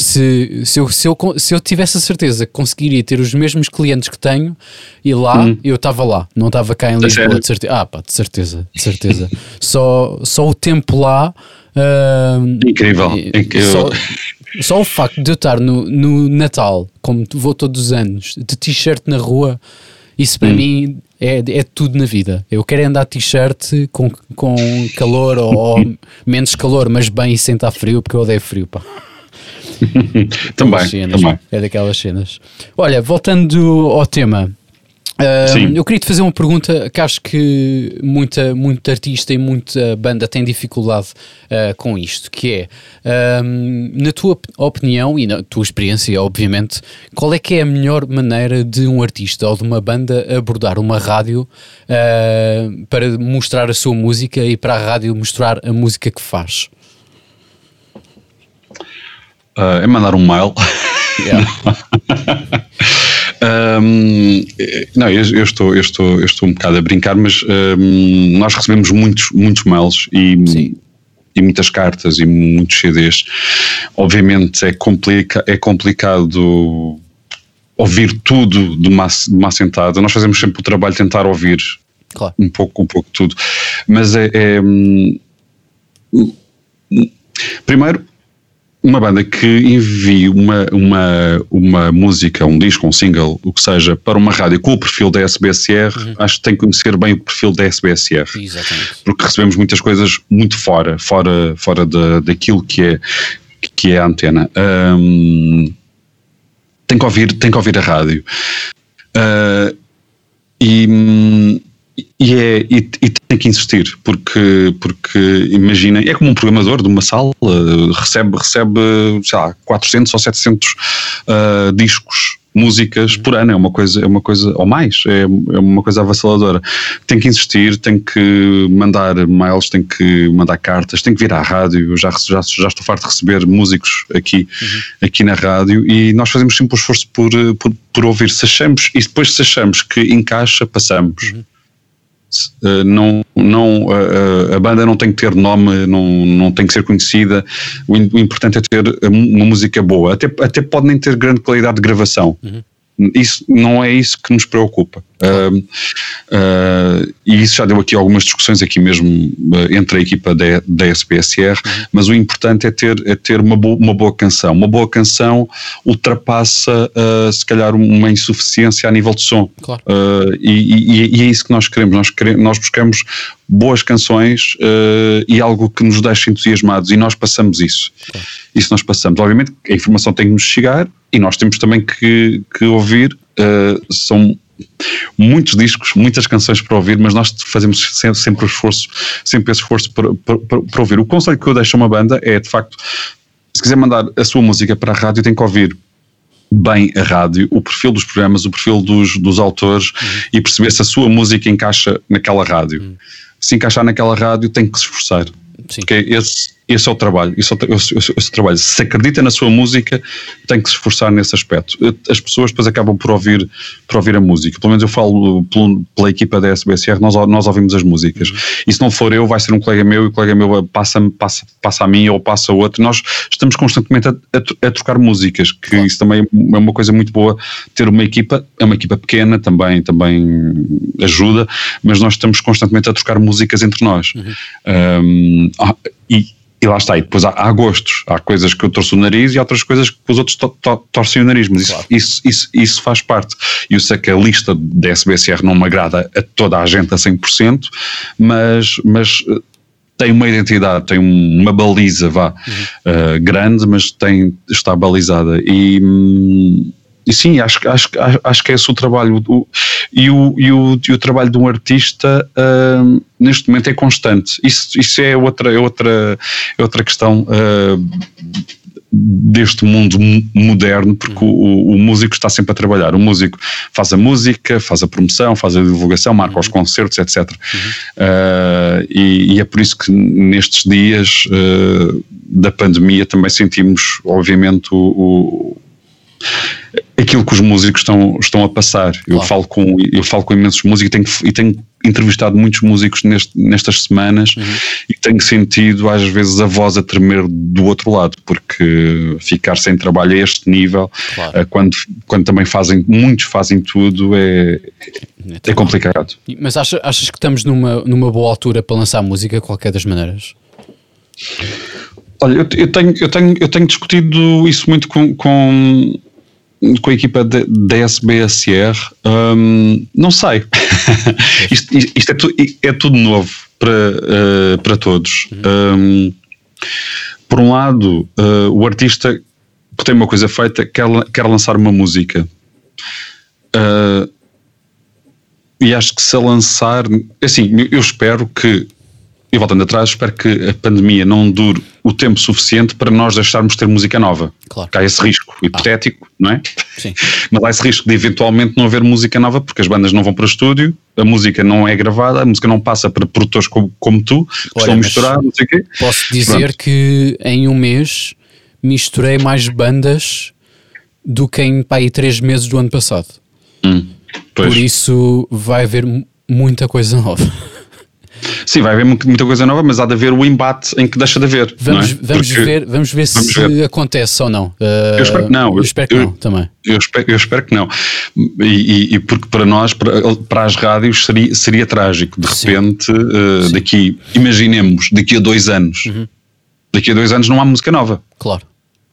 se, se, eu, se, eu, se eu tivesse a certeza que conseguiria ter os mesmos clientes que tenho e lá, hum. eu estava lá, não estava cá em Lisboa, de certeza. Ah, pá, de certeza, de certeza. só, só o tempo lá. Uh, incrível, incrível. Só, só, o facto de eu estar no, no Natal, como vou todos os anos, de t-shirt na rua, isso para hum. mim é, é tudo na vida. Eu quero andar t-shirt com, com calor ou, ou menos calor, mas bem e sem estar frio, porque eu odeio frio, pá. também, cenas, também. É daquelas cenas. Olha, voltando ao tema. Uh, eu queria te fazer uma pergunta que acho que muita, muita artista e muita banda tem dificuldade uh, com isto, que é, uh, na tua opinião e na tua experiência, obviamente, qual é que é a melhor maneira de um artista ou de uma banda abordar uma rádio para mostrar a sua música e para a rádio mostrar a música que faz? Uh, é mandar um mail. Yeah. um, não, eu, eu, estou, eu, estou, eu estou um bocado a brincar, mas um, nós recebemos muitos, muitos mails e, e muitas cartas e muitos CDs. Obviamente é, complica, é complicado ouvir tudo de uma, de uma assentada. Nós fazemos sempre o trabalho de tentar ouvir claro. um pouco, um pouco tudo. Mas é, é hum, primeiro uma banda que envie uma, uma, uma música, um disco, um single, o que seja, para uma rádio com o perfil da SBSR, uhum. acho que tem que conhecer bem o perfil da SBSR. Exatamente. Porque recebemos muitas coisas muito fora, fora, fora da, daquilo que é, que é a antena. Um, tem, que ouvir, tem que ouvir a rádio. Uh, e e, é, e, e, tem que insistir, porque, porque imagina, é como um programador de uma sala, recebe, recebe sei lá, 400 ou 700 uh, ah, discos músicas por ano, é uma coisa, é uma coisa ou mais, é, é uma coisa avassaladora. Tem que insistir, tem que mandar mails, tem que mandar cartas, tem que vir à rádio. Eu já, já, já estou farto de receber músicos aqui, uhum. aqui na rádio e nós fazemos sempre o esforço por, por, por ouvir. Se achamos, e depois se achamos que encaixa, passamos. Uhum. Uh, não, não, uh, a banda não tem que ter nome, não, não tem que ser conhecida. O importante é ter uma música boa. Até, até pode nem ter grande qualidade de gravação. Uhum. Isso não é isso que nos preocupa. Uh, uh, e isso já deu aqui algumas discussões aqui mesmo uh, entre a equipa da, da SPSR, mas o importante é ter, é ter uma, boa, uma boa canção. Uma boa canção ultrapassa se calhar uma insuficiência a nível de som. Claro. E, e, e, é isso que nós queremos. Nós, queremos, nós buscamos boas canções e algo que nos deixe entusiasmados e nós passamos isso. Claro. Isso nós passamos. Obviamente a informação tem que nos chegar e nós temos também que, que ouvir. são muitos discos, muitas canções para ouvir, mas nós fazemos sempre, sempre o esforço, sempre esse esforço para, para, para, ouvir. O conselho que eu deixo a uma banda é, de facto, se quiser mandar a sua música para a rádio, tem que ouvir bem a rádio, o perfil dos programas, o perfil dos, dos autores uhum. e perceber se a sua música encaixa naquela rádio. Uhum. Se encaixar naquela rádio, tem que se esforçar. Sim. Porque esse, esse é o trabalho, esse, é o, esse, esse trabalho. Se acredita na sua música, tem que se esforçar nesse aspecto. As pessoas depois acabam por ouvir, por ouvir a música. Pelo menos eu falo pelo, pela equipa da SBSR, nós, nós ouvimos as músicas. E se não for eu, vai ser um colega meu e o colega meu passa, passa, passa a mim ou passa a outro. Nós estamos constantemente a, a, a trocar músicas, que claro. isso também é uma coisa muito boa. Ter uma equipa, é uma equipa pequena, também, também ajuda, mas nós estamos constantemente a trocar músicas entre nós. Uhum. Um, ah, e e lá está, e depois há, há, gostos, há coisas que eu torço o nariz e outras coisas que os outros to, to, torcem o nariz, mas claro. isso, isso, isso, isso, faz parte. E eu sei que a lista da SBSR não me agrada a toda a gente a 100%, mas, mas eh, tem uma identidade, tem uma baliza, vá, uhum. uh, grande, mas tem, está balizada. E. Hum, e sim, acho, acho, acho que é esse o trabalho. O, e, o, e, o, e o trabalho de um artista uh, neste momento é constante. Isso, isso é, outra, é, outra, é outra questão. Uh, deste mundo moderno, porque o, o, músico está sempre a trabalhar. O músico faz a música, faz a promoção, faz a divulgação, marca uhum. os concertos, etc. Uhum. Uh, e, e, é por isso que nestes dias uh, da pandemia também sentimos, obviamente, o, o aquilo que os músicos estão, estão a passar. Claro. Eu, falo com, eu falo com imensos músicos e tenho, e tenho entrevistado muitos músicos neste, nestas semanas uhum. e tenho sentido às vezes a voz a tremer do outro lado, porque ficar sem trabalho a este nível, claro. Eh, quando, quando também fazem, muitos fazem tudo, é, é, é complicado. Mas achas, achas que estamos numa, numa boa altura para lançar música, qualquer das maneiras? Olha, eu, eu, tenho, eu, tenho, eu tenho discutido isso muito com, com com a equipa da SBSR, um, não sei. isto, isto é, tu, é, tudo novo para, uh, para todos. Um, por um lado, uh, o artista que tem uma coisa feita quer, quer lançar uma música. Uh, e acho que se a lançar, assim, eu espero que e voltando atrás, espero que a pandemia não dure o tempo suficiente para nós deixarmos de ter música nova. Claro. Há esse risco hipotético, ah. não é? Sim. Mas há esse risco de eventualmente não haver música nova porque as bandas não vão para o estúdio, a música não é gravada, a música não passa para produtores como, como tu, que Olha, estão a misturar, não sei o quê. Posso dizer Pronto. que em um mês misturei mais bandas do que em pá, três meses do ano passado. Hum, Por isso vai haver muita coisa nova. Sim, vai haver muita coisa nova, mas há de haver o embate em que deixa de haver. Vamos, é? vamos, ver, vamos ver vamos se ver. acontece ou não. Uh, eu espero que não. Eu espero que eu, não também. Eu espero, eu espero que não. E, e, porque para nós, para, para as rádios, seria, seria trágico. De repente, uh, daqui, imaginemos, daqui a dois anos, uhum. daqui a dois anos não há música nova. Claro.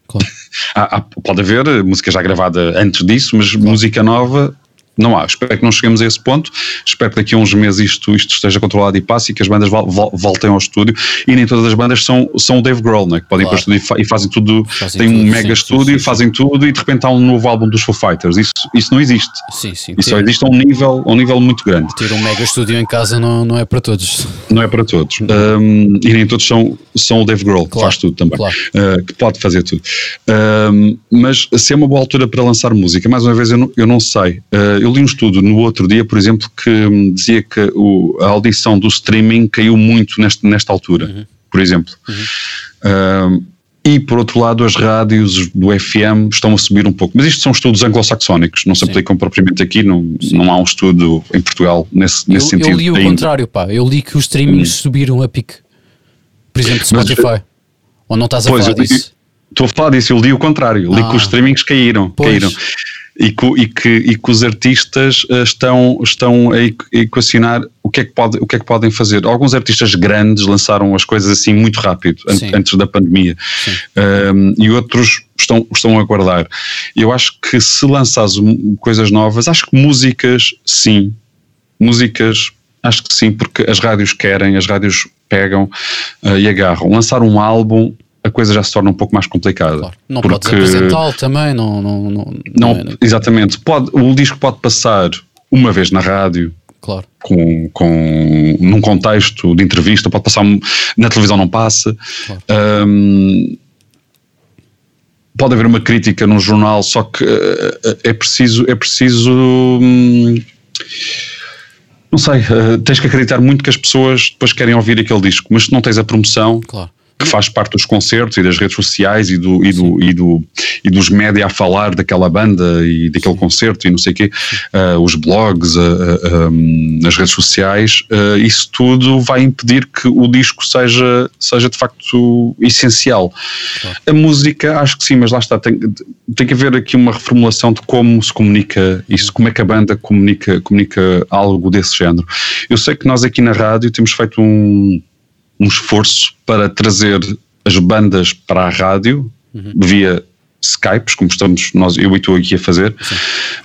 claro. há, há, pode haver música já gravada antes disso, mas claro. música nova não há. Espero que não cheguemos a esse ponto. Espero que daqui a uns meses isto, isto esteja controlado e passe e que as bandas vol, vol, voltem ao estúdio. E nem todas as bandas são, são o Dave Grohl, né? que podem claro. ir para o estúdio e, fazem tudo. Fazem têm tudo, um mega sim, estúdio, sim, sim, fazem tudo e de repente há um novo álbum dos Foo Fighters. Isso, isso não existe. Sim, sim. Isso ter, só existe a um nível, a um nível muito grande. Ter um mega estúdio em casa não, não é para todos. Não é para todos. Um, e nem todos são, são o Dave Grohl, claro, que faz tudo também. Claro. Uh, que pode fazer tudo. Um, mas se é uma boa altura para lançar música, mais uma vez eu não, eu não sei. Uh, eu li um estudo no outro dia, por exemplo, que dizia que o, a audição do streaming caiu muito neste, nesta altura, uhum. por exemplo. Uhum. Uh, e por outro lado, as rádios do FM estão a subir um pouco. Mas isto são estudos anglo-saxónicos, não se Sim. aplicam propriamente aqui, não, não há um estudo em Portugal nesse, nesse eu, sentido. Eu li o ainda. contrário, pá. Eu li que os streamings hum. subiram a pique. Por exemplo, Spotify. Mas, Ou não estás a pois, falar disso? Estou a falar disso, eu li o contrário. Ah. Li que os ah. streamings caíram. Pois. caíram e que, e que, e que os artistas eh, estão, estão a equacionar o que, é que pode, o que é que podem fazer. Alguns artistas grandes lançaram as coisas assim muito rápido, an antes da pandemia, um, e outros estão, estão a guardar. Eu acho que se lançares coisas novas, acho que músicas, sim, músicas Acho que sim, porque as rádios querem, as rádios pegam uh, e agarram. Lançar um álbum a coisa já se torna um pouco mais complicada. Claro. Não porque podes apresentá-lo também, não, não, não, não é, Exatamente. Pode, o disco pode passar uma vez na rádio, claro. com, com, num contexto de entrevista, pode passar na televisão não passa. Claro. Um, pode haver uma crítica num jornal, só que uh, é preciso, é preciso hum, não sei, uh, tens que acreditar muito que as pessoas depois querem ouvir aquele disco, mas se não tens a promoção, claro que faz parte dos concertos e das redes sociais e, do, e, do, e, do, e dos média a falar daquela banda e daquele Sim. concerto e não sei o quê, uh, os blogs, uh, uh, as redes sociais, isso tudo vai impedir que o disco seja, seja de facto essencial. Claro. A música, acho que sim, mas lá está, tem, tem que haver aqui uma reformulação de como se comunica isso, como é que a banda comunica, comunica algo desse género. Eu sei que nós aqui na rádio temos feito um um esforço para trazer as bandas para a rádio uhum. via Skypes, como estamos nós, eu e tu aqui a fazer, Sim.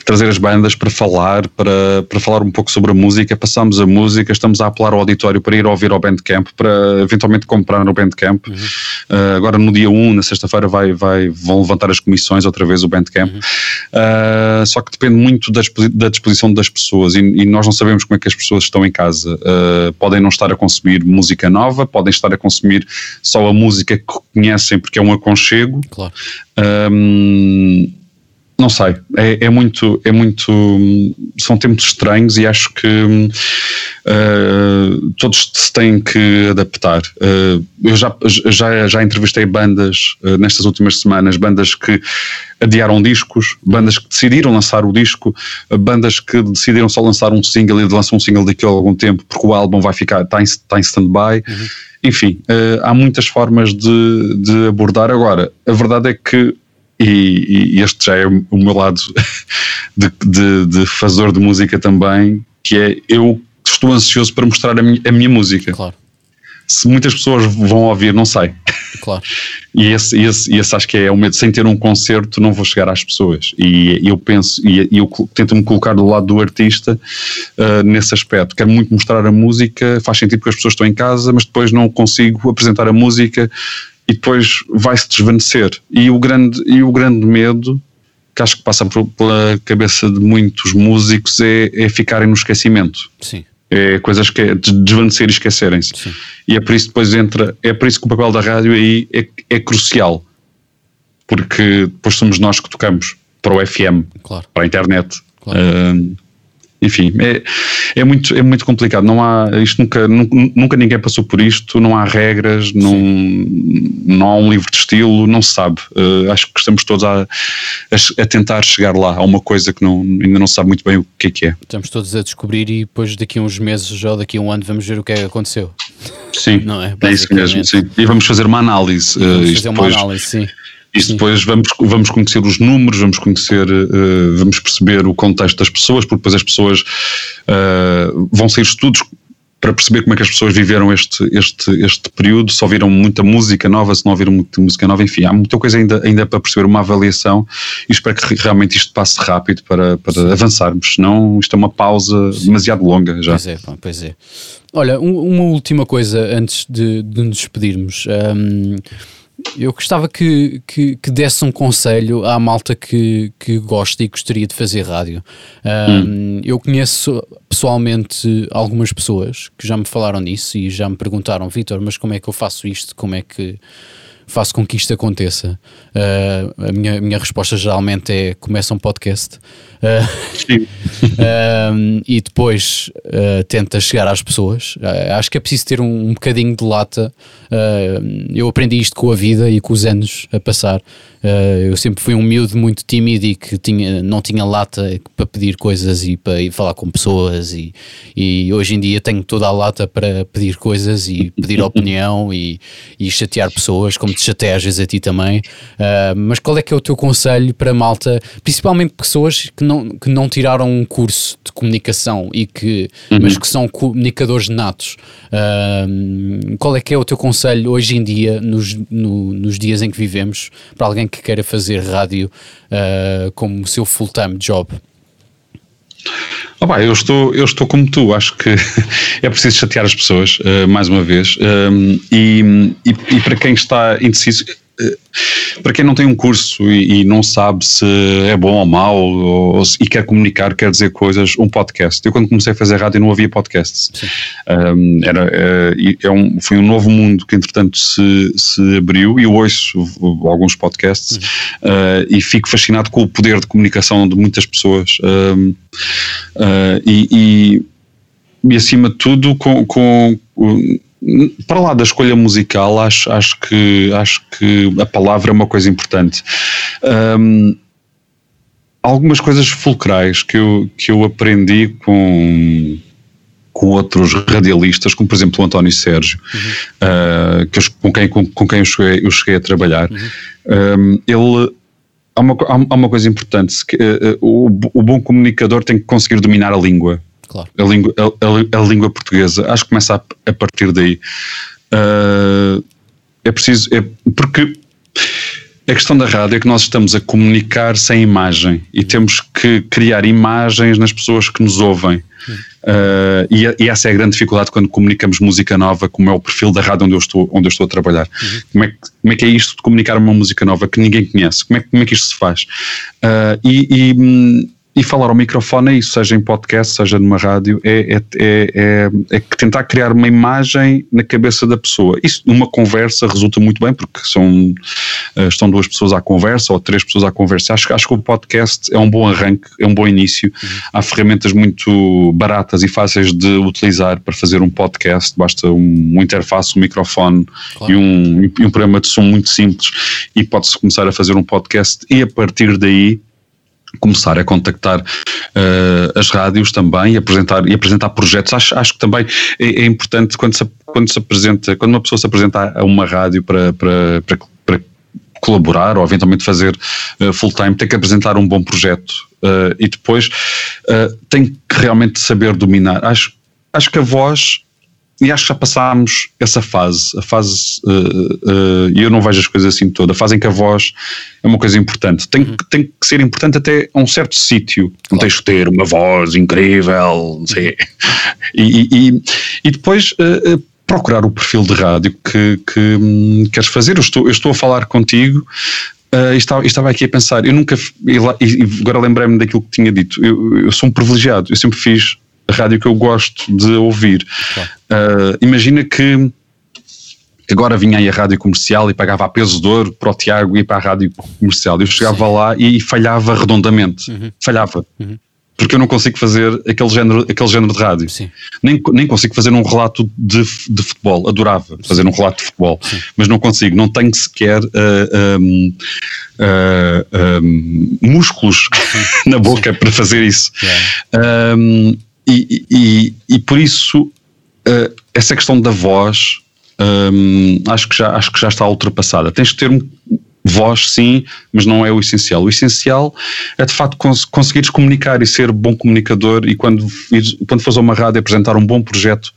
trazer as bandas para falar, para, para falar um pouco sobre a música, passamos a música, estamos a apelar ao auditório para ir ouvir ao Bandcamp, para eventualmente comprar no Bandcamp. Uhum. Uh, agora no dia 1, na sexta-feira, vai, vai, vão levantar as comissões outra vez o Bandcamp. Uhum. Uh, só que depende muito da, da disposição das pessoas e, e, nós não sabemos como é que as pessoas estão em casa. Uh, podem não estar a consumir música nova, podem estar a consumir só a música que conhecem porque é um aconchego. Claro. Não sei, é, é, muito, é muito, são tempos estranhos e acho que uh, todos se têm que adaptar. Uh, eu já, já, já entrevistei bandas uh, nestas últimas semanas, bandas que adiaram discos, bandas que decidiram lançar o disco, bandas que decidiram só lançar um single e lançam um single daqui a algum tempo porque o álbum vai ficar, está em, está em stand-by. Uhum. Enfim, há muitas formas de, de abordar. Agora, a verdade é que e, e, este já é o meu lado de, de, de fazedor de música também, que é eu estou ansioso para mostrar a minha, a minha música. Claro. Se muitas pessoas vão ouvir, não sei. Claro. E esse, esse, esse acho que é o medo. Sem ter um concerto, não vou chegar às pessoas. E eu penso, e eu tento-me colocar do lado do artista uh, nesse aspecto. Quero muito mostrar a música, faz sentido porque as pessoas estão em casa, mas depois não consigo apresentar a música e depois vai-se desvanecer. E o grande, e o grande medo que acho que passa pela cabeça de muitos músicos é, é ficarem no esquecimento. Sim. É coisas que é desvanecer e esquecerem-se. E é por isso depois entra, é por isso que o papel da rádio aí é, é crucial. Porque depois somos nós que tocamos para o FM, claro. para a internet. Claro. Uh, enfim, é, é, muito, é muito complicado. Não há, isto nunca, nunca ninguém passou por isto, não há regras, não, não há um livro de estilo, não se sabe. Uh, acho que estamos todos a, a, a, tentar chegar lá a uma coisa que não, ainda não se sabe muito bem o que é que é. Estamos todos a descobrir e depois daqui a uns meses ou daqui a um ano vamos ver o que é que aconteceu. Sim, não é? é isso mesmo, sim. E vamos fazer uma análise. Uh, vamos fazer uma depois, análise, sim. Isto depois vamos, vamos conhecer os números, vamos conhecer, uh, vamos perceber o contexto das pessoas, porque depois as pessoas uh, vão sair estudos para perceber como é que as pessoas viveram este, este, este período, se ouviram muita música nova, se não ouviram muita música nova, enfim, há muita coisa ainda, ainda para perceber uma avaliação e espero que realmente isto passe rápido para, para avançarmos, senão isto é uma pausa Sim. demasiado longa já. Pois é, pois é. Olha, um, uma última coisa antes de, de nos despedirmos. Um, eu gostava que, que, que, desse um conselho à malta que, que gosta e gostaria de fazer rádio. Um, hum. Eu conheço pessoalmente algumas pessoas que já me falaram nisso e já me perguntaram, Vitor, mas como é que eu faço isto? Como é que faço com que isto aconteça? Uh, a minha, minha resposta geralmente é começa um podcast. Uh, e depois uh, tenta chegar às pessoas. acho que é preciso ter um, um bocadinho de lata. eu aprendi isto com a vida e com os anos a passar. Uh, eu sempre fui um miúdo muito tímido e que tinha, não tinha lata para pedir coisas e para ir falar com pessoas e, e hoje em dia tenho toda a lata para pedir coisas e pedir opinião e, e chatear pessoas, como te chateia às vezes a ti também. Uh, mas qual é que é o teu conselho para malta, principalmente pessoas que não, que não tiraram um curso de comunicação e que, uhum. mas que são comunicadores natos? Uh, qual é que é o teu conselho hoje em dia, nos, no, nos dias em que vivemos, para alguém que queira fazer rádio uh, como seu full-time job? Oh, bah, eu, estou, eu estou como tu, acho que é preciso chatear as pessoas, uh, mais uma vez, um, e, e, e, para quem está indeciso, para quem não tem um curso e, e, não sabe se é bom ou mau ou, e quer comunicar, quer dizer coisas, um podcast. Eu quando comecei a fazer rádio não havia podcasts. Um, era, é, é um, foi um novo mundo que entretanto se, se abriu e eu ouço alguns podcasts uh, e fico fascinado com o poder de comunicação de muitas pessoas um, uh, e, e, e, acima de tudo com, com para lá da escolha musical, acho, acho, que, acho que a palavra é uma coisa importante. Um, algumas coisas fulcrais que eu, que eu aprendi com, com outros radialistas, como por exemplo o António Sérgio, uhum. uh, que eu, com, quem, com, com, quem eu cheguei, eu cheguei a trabalhar. Uhum. Um, ele há uma, há uma coisa importante: que, uh, o, o bom comunicador tem que conseguir dominar a língua. Claro. A, língua, a, a, a, língua portuguesa. Acho que começa a, a partir daí. Uh, é preciso. É, porque a questão da rádio é que nós estamos a comunicar sem imagem e temos que criar imagens nas pessoas que nos ouvem. Uh, e, e, essa é a grande dificuldade quando comunicamos música nova, como é o perfil da rádio onde eu estou, onde eu estou a trabalhar. Uhum. Como, é que, como é que é isto de comunicar uma música nova que ninguém conhece? Como é, como é que isto se faz? Uh, e, e hum, e falar ao microfone é isso, seja em podcast, seja numa rádio, é, é, é, é, tentar criar uma imagem na cabeça da pessoa. Isso numa conversa resulta muito bem, porque são, estão duas pessoas à conversa ou três pessoas à conversa. Acho, acho que o podcast é um bom arranque, é um bom início. Uhum. Há ferramentas muito baratas e fáceis de utilizar para fazer um podcast, basta um, um interface, um microfone claro. e, um, e um programa de som muito simples e pode-se começar a fazer um podcast e a partir daí começar a contactar uh, as rádios também e apresentar, e apresentar projetos. Acho, acho que também é, é, importante quando se, quando se apresenta, quando uma pessoa se apresenta a uma rádio para, para, para, para colaborar ou eventualmente fazer uh, full time, tem que apresentar um bom projeto uh, e depois tem que realmente saber dominar. Acho, acho que a voz e acho que já passámos essa fase, a fase, e uh, uh, eu não vejo as coisas assim toda, a fase em que a voz é uma coisa importante. Tem, uhum. tem que ser importante até a um certo sítio. Claro. Não tens que ter uma voz incrível, não sei. E, e, e depois uh, procurar o perfil de rádio que, que um, queres fazer. Eu estou, eu estou a falar contigo. Uh, estava, estava aqui a pensar, eu nunca, e, e agora lembrei-me daquilo que tinha dito, eu, eu sou um privilegiado, eu sempre fiz rádio que eu gosto de ouvir. Claro. Uh, imagina que agora vinha aí a rádio comercial e pagava a peso de ouro para o Tiago ir para a rádio comercial. Eu chegava Sim. lá e falhava redondamente. Uhum. Falhava. Uhum. Porque eu não consigo fazer aquele género, aquele género de rádio. Sim. Nem, nem consigo fazer um relato de, de futebol. Adorava Sim. fazer um relato de futebol. Mas não consigo. Não tenho sequer uh, um, uh, um, músculos na boca para fazer isso. Yeah. Um, e, e, e por isso uh, essa questão da voz um, acho, que já, acho que já está ultrapassada. Tens que ter um, voz, sim, mas não é o essencial. O essencial é de facto cons conseguires comunicar e ser bom comunicador e quando, quando fores a uma rádio apresentar um bom projeto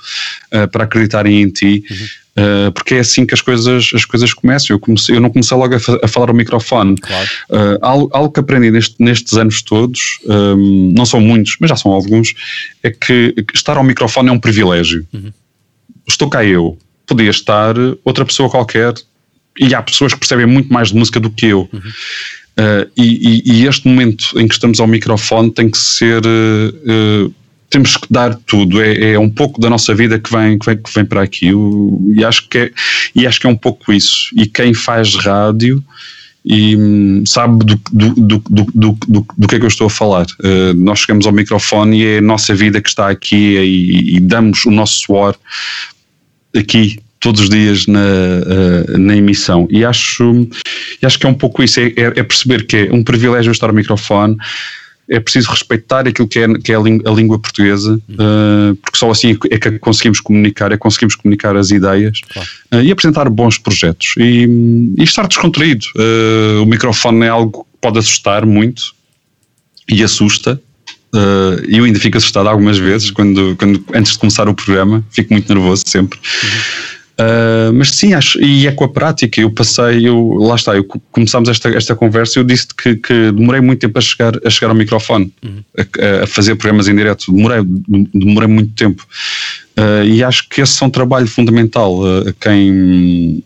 uh, para acreditarem em ti. Uhum. Uh, porque é assim que as coisas, as coisas começam. Eu, comecei, eu não comecei logo a, a falar ao microfone. Claro. Uh, algo, algo, que aprendi neste, nestes anos todos, um, não são muitos, mas já são alguns, é que estar ao microfone é um privilégio. Uhum. Estou cá eu, podia estar outra pessoa qualquer, e há pessoas que percebem muito mais de música do que eu. Uhum. Uh, e, e, este momento em que estamos ao microfone tem que ser. Uh, temos que dar tudo, é, é, um pouco da nossa vida que vem, que vem, que vem para aqui. Eu, e, acho que é, e acho que é um pouco isso. E quem faz rádio e hum, sabe do, do, do, do, do, do, que é que eu estou a falar. Uh, nós chegamos ao microfone e é a nossa vida que está aqui e, e damos o nosso suor aqui todos os dias na, uh, na emissão. E acho, acho que é um pouco isso, é, é, perceber que é um privilégio estar ao microfone, é preciso respeitar aquilo que é, que é a, língua, a língua portuguesa, uh, porque só assim é que conseguimos comunicar, é que conseguimos comunicar as ideias claro. uh, e apresentar bons projetos e, e estar descontraído. Uh, o microfone é algo que pode assustar muito e assusta. E eu ainda fico assustado algumas vezes quando, quando antes de começar o programa, fico muito nervoso sempre. Uhum Uh, mas sim, acho, e é com a prática. Eu passei, eu, lá está, eu, começámos esta, esta conversa. Eu disse que, que demorei muito tempo a chegar, a chegar ao microfone, uhum. a, a, fazer programas em direto. Demorei, demorei muito tempo. Uh, e acho que esse é um trabalho fundamental. Uh, quem.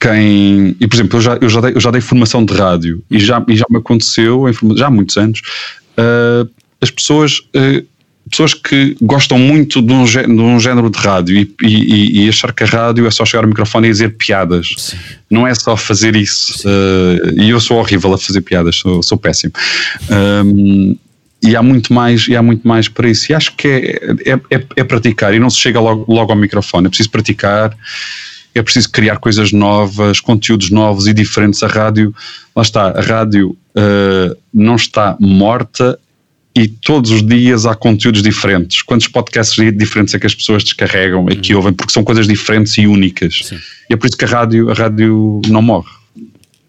Quem, e por exemplo, eu já, eu já, dei, eu já dei formação de rádio e já, e já me aconteceu, já há muitos anos, as pessoas pessoas que gostam muito de um, de um género de rádio e, e, e, achar que a rádio é só chegar ao microfone e dizer piadas. Sim. Não é só fazer isso. Uh, e eu sou horrível a fazer piadas, sou, sou péssimo. Um, e há muito mais e há muito mais para isso. E acho que é, é, é, é praticar e não se chega logo, logo ao microfone. É preciso praticar é preciso criar coisas novas, conteúdos novos e diferentes. A rádio, lá está, a rádio uh, não está morta, e todos os dias há conteúdos diferentes. Quantos podcasts diferentes é que as pessoas descarregam e que uhum. ouvem? Porque são coisas diferentes e únicas. Sim. E é por isso que a rádio, a rádio não morre.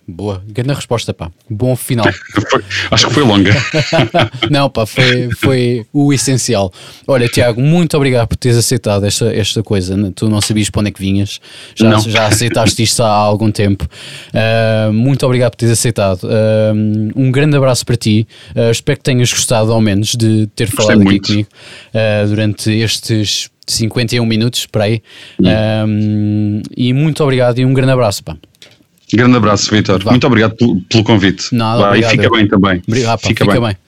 Boa, grande resposta, pá. Bom final. Acho que foi longa. não, pá, foi, foi o essencial. Olha, Tiago, muito obrigado por teres aceitado esta, esta coisa. Tu não sabias para onde é que vinhas, já, não. já aceitaste isto há algum tempo. Uh, muito obrigado por teres aceitado. Uh, um grande abraço para ti. Uh, espero que tenhas gostado, ao menos, de ter Gostei falado muito. aqui comigo durante estes 51 minutos, para aí. e muito obrigado e um grande abraço, pá. Grande abraço, Vitor. Muito obrigado pelo, pelo convite. Nada, obrigado. E fica bem também. Obrigado, pá, fica, fica bem. bem.